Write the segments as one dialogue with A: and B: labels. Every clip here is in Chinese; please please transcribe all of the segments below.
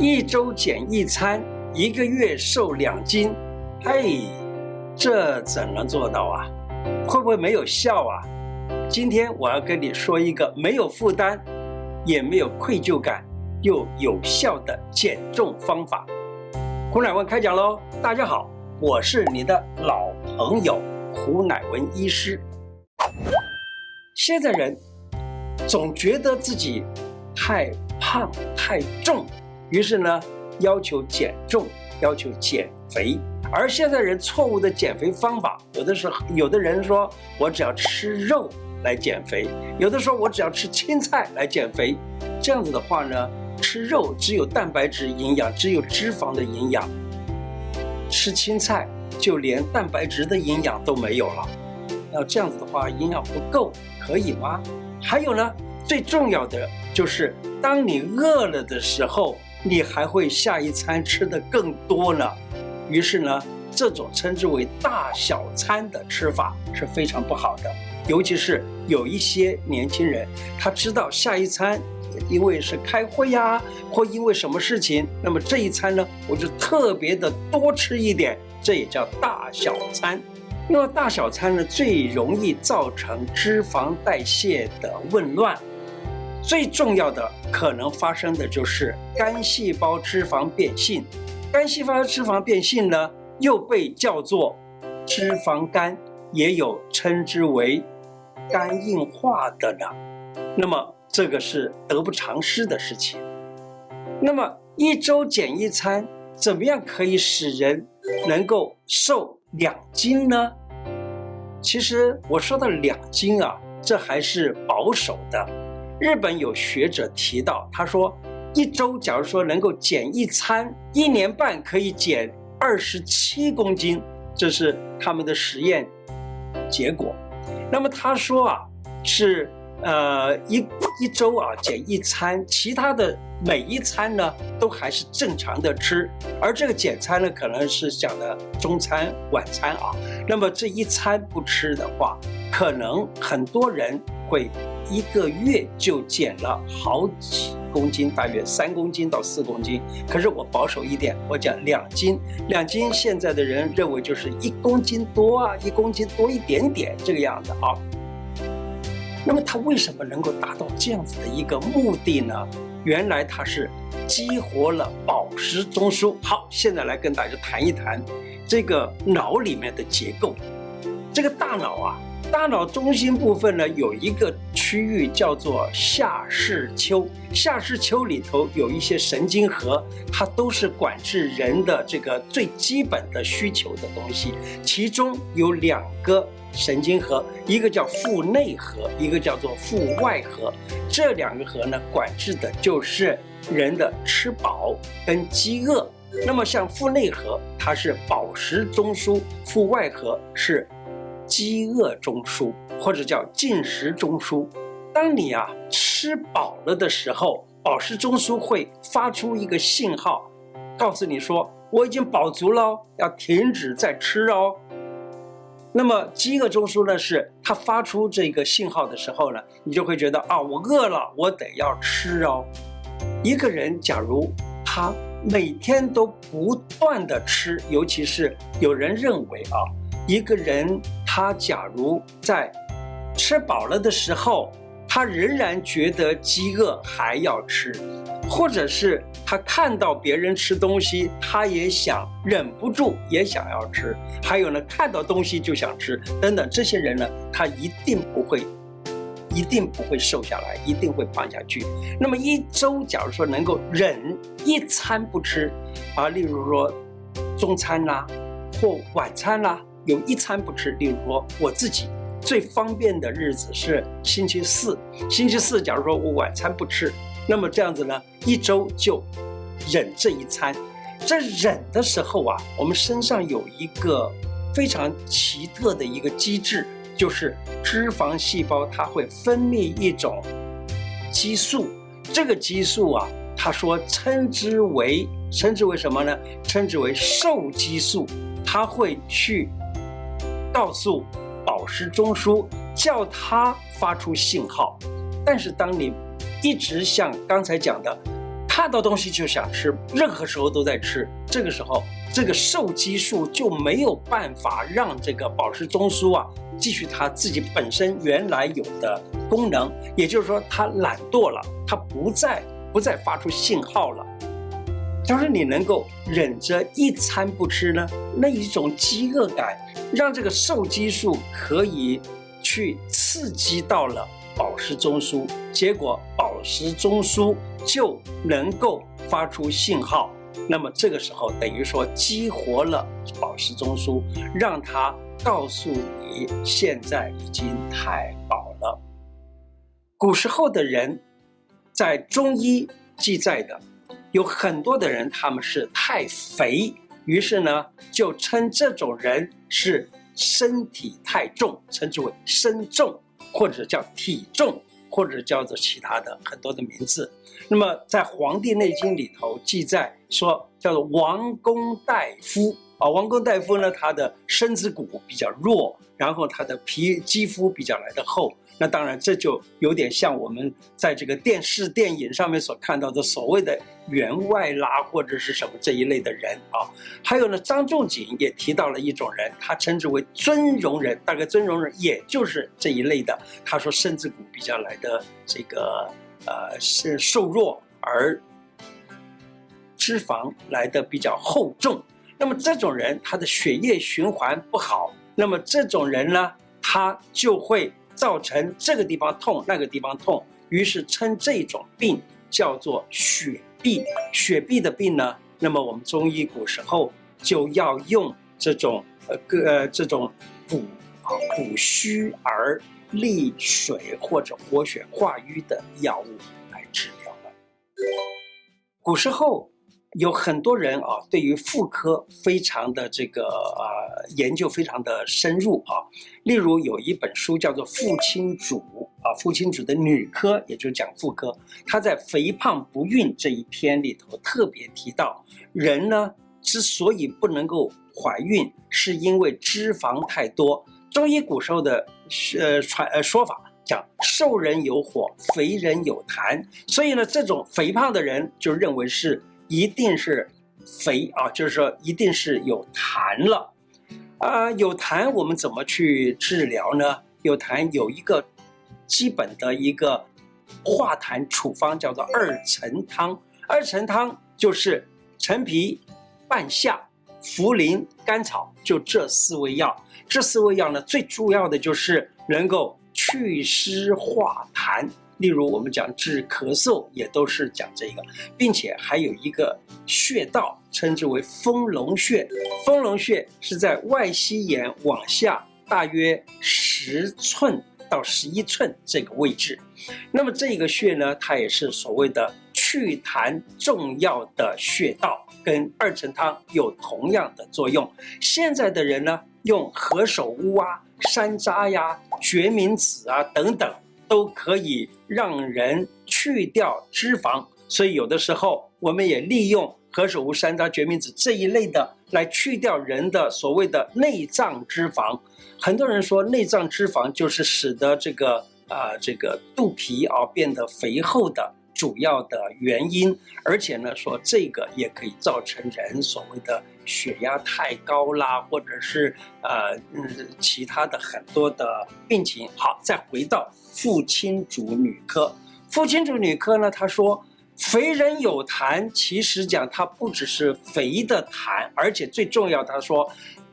A: 一周减一餐，一个月瘦两斤，嘿，这怎能做到啊？会不会没有效啊？今天我要跟你说一个没有负担，也没有愧疚感，又有效的减重方法。胡乃文开讲喽！大家好，我是你的老朋友胡乃文医师。现在人总觉得自己太胖太重。于是呢，要求减重，要求减肥。而现在人错误的减肥方法，有的时候，有的人说我只要吃肉来减肥，有的说我只要吃青菜来减肥。这样子的话呢，吃肉只有蛋白质营养，只有脂肪的营养；吃青菜就连蛋白质的营养都没有了。那这样子的话，营养不够，可以吗？还有呢，最重要的就是，当你饿了的时候。你还会下一餐吃得更多呢，于是呢，这种称之为大小餐的吃法是非常不好的。尤其是有一些年轻人，他知道下一餐，因为是开会呀，或因为什么事情，那么这一餐呢，我就特别的多吃一点，这也叫大小餐。那么大小餐呢，最容易造成脂肪代谢的紊乱。最重要的可能发生的就是肝细胞脂肪变性，肝细胞脂肪变性呢，又被叫做脂肪肝，也有称之为肝硬化的呢。那么这个是得不偿失的事情。那么一周减一餐，怎么样可以使人能够瘦两斤呢？其实我说的两斤啊，这还是保守的。日本有学者提到，他说，一周假如说能够减一餐，一年半可以减二十七公斤，这是他们的实验结果。那么他说啊，是呃一一周啊减一餐，其他的每一餐呢都还是正常的吃，而这个减餐呢可能是讲的中餐晚餐啊。那么这一餐不吃的话，可能很多人会。一个月就减了好几公斤，大约三公斤到四公斤。可是我保守一点，我讲两斤，两斤现在的人认为就是一公斤多啊，一公斤多一点点这个样子啊。那么他为什么能够达到这样子的一个目的呢？原来他是激活了宝石中枢。好，现在来跟大家谈一谈这个脑里面的结构。这个大脑啊。大脑中心部分呢，有一个区域叫做下视丘，下视丘里头有一些神经核，它都是管制人的这个最基本的需求的东西。其中有两个神经核，一个叫腹内核，一个叫做腹外核。这两个核呢，管制的就是人的吃饱跟饥饿。那么像腹内核，它是饱食中枢；腹外核是。饥饿中枢或者叫进食中枢，当你啊吃饱了的时候，饱食中枢会发出一个信号，告诉你说我已经饱足了，要停止再吃哦。那么饥饿中枢呢，是它发出这个信号的时候呢，你就会觉得啊，我饿了，我得要吃哦。一个人假如他每天都不断的吃，尤其是有人认为啊，一个人。他假如在吃饱了的时候，他仍然觉得饥饿还要吃，或者是他看到别人吃东西，他也想忍不住也想要吃，还有呢，看到东西就想吃等等，这些人呢，他一定不会，一定不会瘦下来，一定会胖下去。那么一周，假如说能够忍一餐不吃，啊，例如说中餐啦，或晚餐啦。有一餐不吃，例如说我自己最方便的日子是星期四。星期四，假如说我晚餐不吃，那么这样子呢，一周就忍这一餐。在忍的时候啊，我们身上有一个非常奇特的一个机制，就是脂肪细胞它会分泌一种激素。这个激素啊，他说称之为称之为什么呢？称之为瘦激素，它会去。告诉饱食中枢，叫它发出信号。但是当你一直像刚才讲的，看到东西就想吃，任何时候都在吃。这个时候，这个受激素就没有办法让这个宝石中枢啊继续它自己本身原来有的功能，也就是说，它懒惰了，它不再不再发出信号了。假如你能够忍着一餐不吃呢，那一种饥饿感让这个瘦激素可以去刺激到了饱食中枢，结果饱食中枢。就能够发出信号，那么这个时候等于说激活了饱食中枢，让它告诉你现在已经太饱了。古时候的人，在中医记载的有很多的人，他们是太肥，于是呢就称这种人是身体太重，称之为身重，或者叫体重。或者叫做其他的很多的名字，那么在《黄帝内经》里头记载说，叫做王公大夫啊，王公大夫呢，他的身子骨比较弱，然后他的皮肌肤比较来的厚。那当然，这就有点像我们在这个电视、电影上面所看到的所谓的员外啦，或者是什么这一类的人啊。还有呢，张仲景也提到了一种人，他称之为尊容人，大概尊容人也就是这一类的。他说身子骨比较来的这个呃是瘦弱，而脂肪来的比较厚重。那么这种人他的血液循环不好，那么这种人呢，他就会。造成这个地方痛，那个地方痛，于是称这种病叫做血痹。血痹的病呢，那么我们中医古时候就要用这种呃个呃这种补啊补虚而利水或者活血化瘀的药物来治疗了。古时候。有很多人啊，对于妇科非常的这个呃研究非常的深入啊。例如有一本书叫做《父亲主》啊，《父亲主》的女科，也就是讲妇科。她在肥胖不孕这一篇里头特别提到，人呢之所以不能够怀孕，是因为脂肪太多。中医古时候的呃传呃说法讲，瘦人有火，肥人有痰，所以呢，这种肥胖的人就认为是。一定是肥啊，就是说一定是有痰了，啊，有痰我们怎么去治疗呢？有痰有一个基本的一个化痰处方，叫做二陈汤。二陈汤就是陈皮、半夏、茯苓、甘草，就这四味药。这四味药呢，最主要的就是能够祛湿化痰。例如，我们讲治咳嗽，也都是讲这个，并且还有一个穴道，称之为丰隆穴。丰隆穴是在外膝眼往下大约十寸到十一寸这个位置。那么这个穴呢，它也是所谓的祛痰重要的穴道，跟二陈汤有同样的作用。现在的人呢，用何首乌啊、山楂呀、决明子啊等等。都可以让人去掉脂肪，所以有的时候我们也利用何首乌、山楂、决明子这一类的来去掉人的所谓的内脏脂肪。很多人说内脏脂肪就是使得这个啊、这个肚皮啊变得肥厚的主要的原因，而且呢说这个也可以造成人所谓的血压太高啦，或者是呃嗯其他的很多的病情。好，再回到。父亲主女科，父亲主女科呢？他说，肥人有痰，其实讲它不只是肥的痰，而且最重要，他说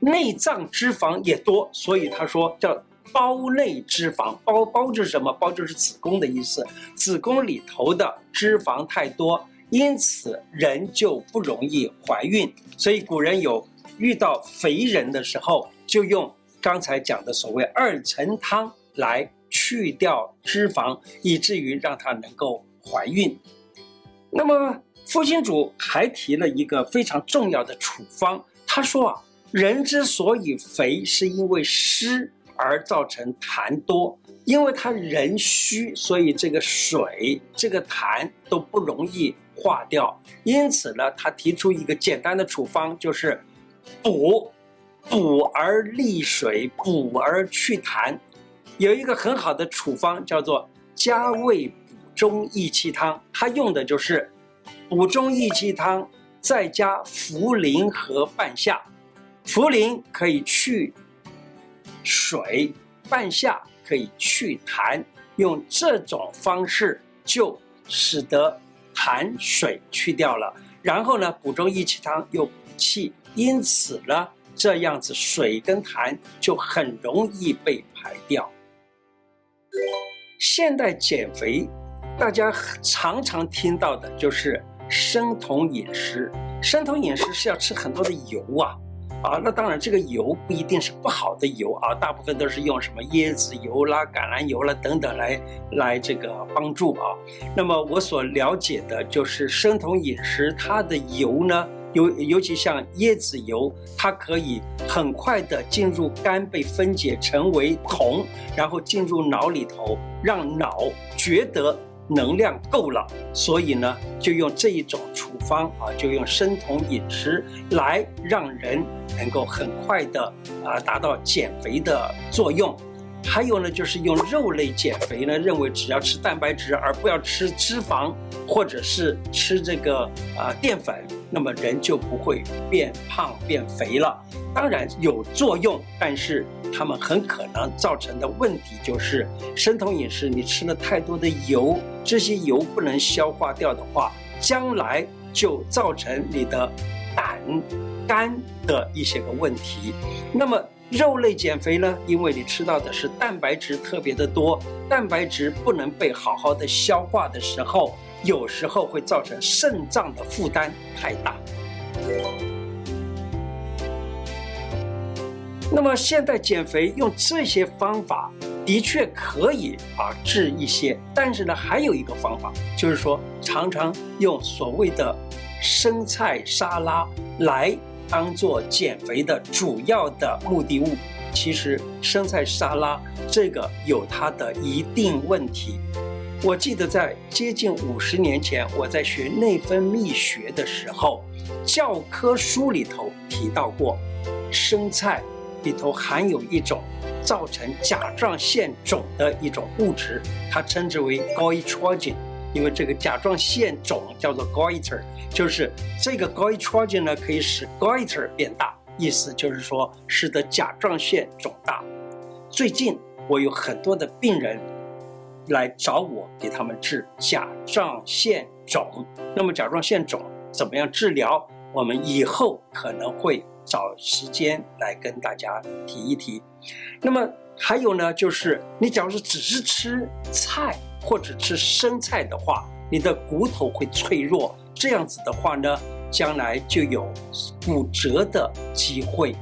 A: 内脏脂肪也多，所以他说叫胞内脂肪。胞胞就是什么？胞就是子宫的意思，子宫里头的脂肪太多，因此人就不容易怀孕。所以古人有遇到肥人的时候，就用刚才讲的所谓二陈汤来。去掉脂肪，以至于让她能够怀孕。那么，妇亲主还提了一个非常重要的处方。他说啊，人之所以肥，是因为湿而造成痰多。因为他人虚，所以这个水、这个痰都不容易化掉。因此呢，他提出一个简单的处方，就是补，补而利水，补而祛痰。有一个很好的处方，叫做加味补中益气汤，它用的就是补中益气汤，再加茯苓和半夏。茯苓可以去水，半夏可以去痰，用这种方式就使得痰水去掉了。然后呢，补中益气汤又补气，因此呢，这样子水跟痰就很容易被排掉。现代减肥，大家常常听到的就是生酮饮食。生酮饮食是要吃很多的油啊，啊，那当然这个油不一定是不好的油啊，大部分都是用什么椰子油啦、橄榄油啦等等来来这个帮助啊。那么我所了解的就是生酮饮食，它的油呢。尤尤其像椰子油，它可以很快的进入肝，被分解成为酮，然后进入脑里头，让脑觉得能量够了，所以呢，就用这一种处方啊，就用生酮饮食来让人能够很快的啊达到减肥的作用。还有呢，就是用肉类减肥呢，认为只要吃蛋白质，而不要吃脂肪，或者是吃这个啊、淀粉，那么人就不会变胖变肥了。当然有作用，但是他们很可能造成的问题就是，生酮饮食你吃了太多的油，这些油不能消化掉的话，将来就造成你的胆、肝的一些个问题。那么。肉类减肥呢，因为你吃到的是蛋白质特别的多，蛋白质不能被好好的消化的时候，有时候会造成肾脏的负担太大。那么现在减肥用这些方法的确可以啊治一些，但是呢，还有一个方法，就是说常常用所谓的生菜沙拉来。当做减肥的主要的目的物，其实生菜沙拉这个有它的一定问题。我记得在接近五十年前，我在学内分泌学的时候，教科书里头提到过，生菜里头含有一种造成甲状腺肿的一种物质，它称之为 goitrogen。因为这个甲状腺肿叫做 goiter，就是这个 goitrogen 呢，可以使 goiter 变大，意思就是说使得甲状腺肿大。最近我有很多的病人来找我，给他们治甲状腺肿。那么甲状腺肿怎么样治疗？我们以后可能会找时间来跟大家提一提。那么还有呢，就是你假如是只是吃菜。或者吃生菜的话，你的骨头会脆弱，这样子的话呢，将来就有骨折的机会。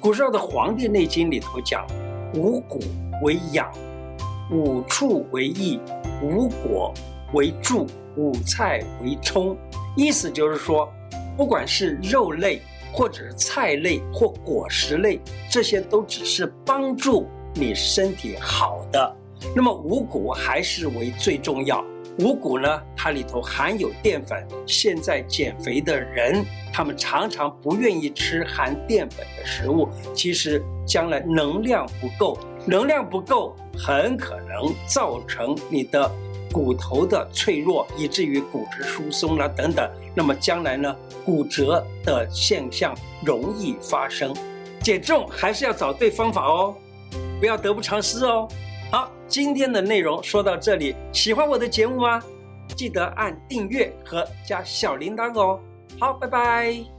A: 古时候的《黄帝内经》里头讲：五谷为养，五畜为益，五果为助，五菜为充。意思就是说，不管是肉类，或者是菜类或果实类，这些都只是帮助你身体好的。那么五谷还是为最重要。五谷呢，它里头含有淀粉。现在减肥的人，他们常常不愿意吃含淀粉的食物。其实将来能量不够，能量不够，很可能造成你的骨头的脆弱，以至于骨质疏松了等等。那么将来呢，骨折的现象容易发生。减重还是要找对方法哦，不要得不偿失哦。好，今天的内容说到这里，喜欢我的节目吗？记得按订阅和加小铃铛哦。好，拜拜。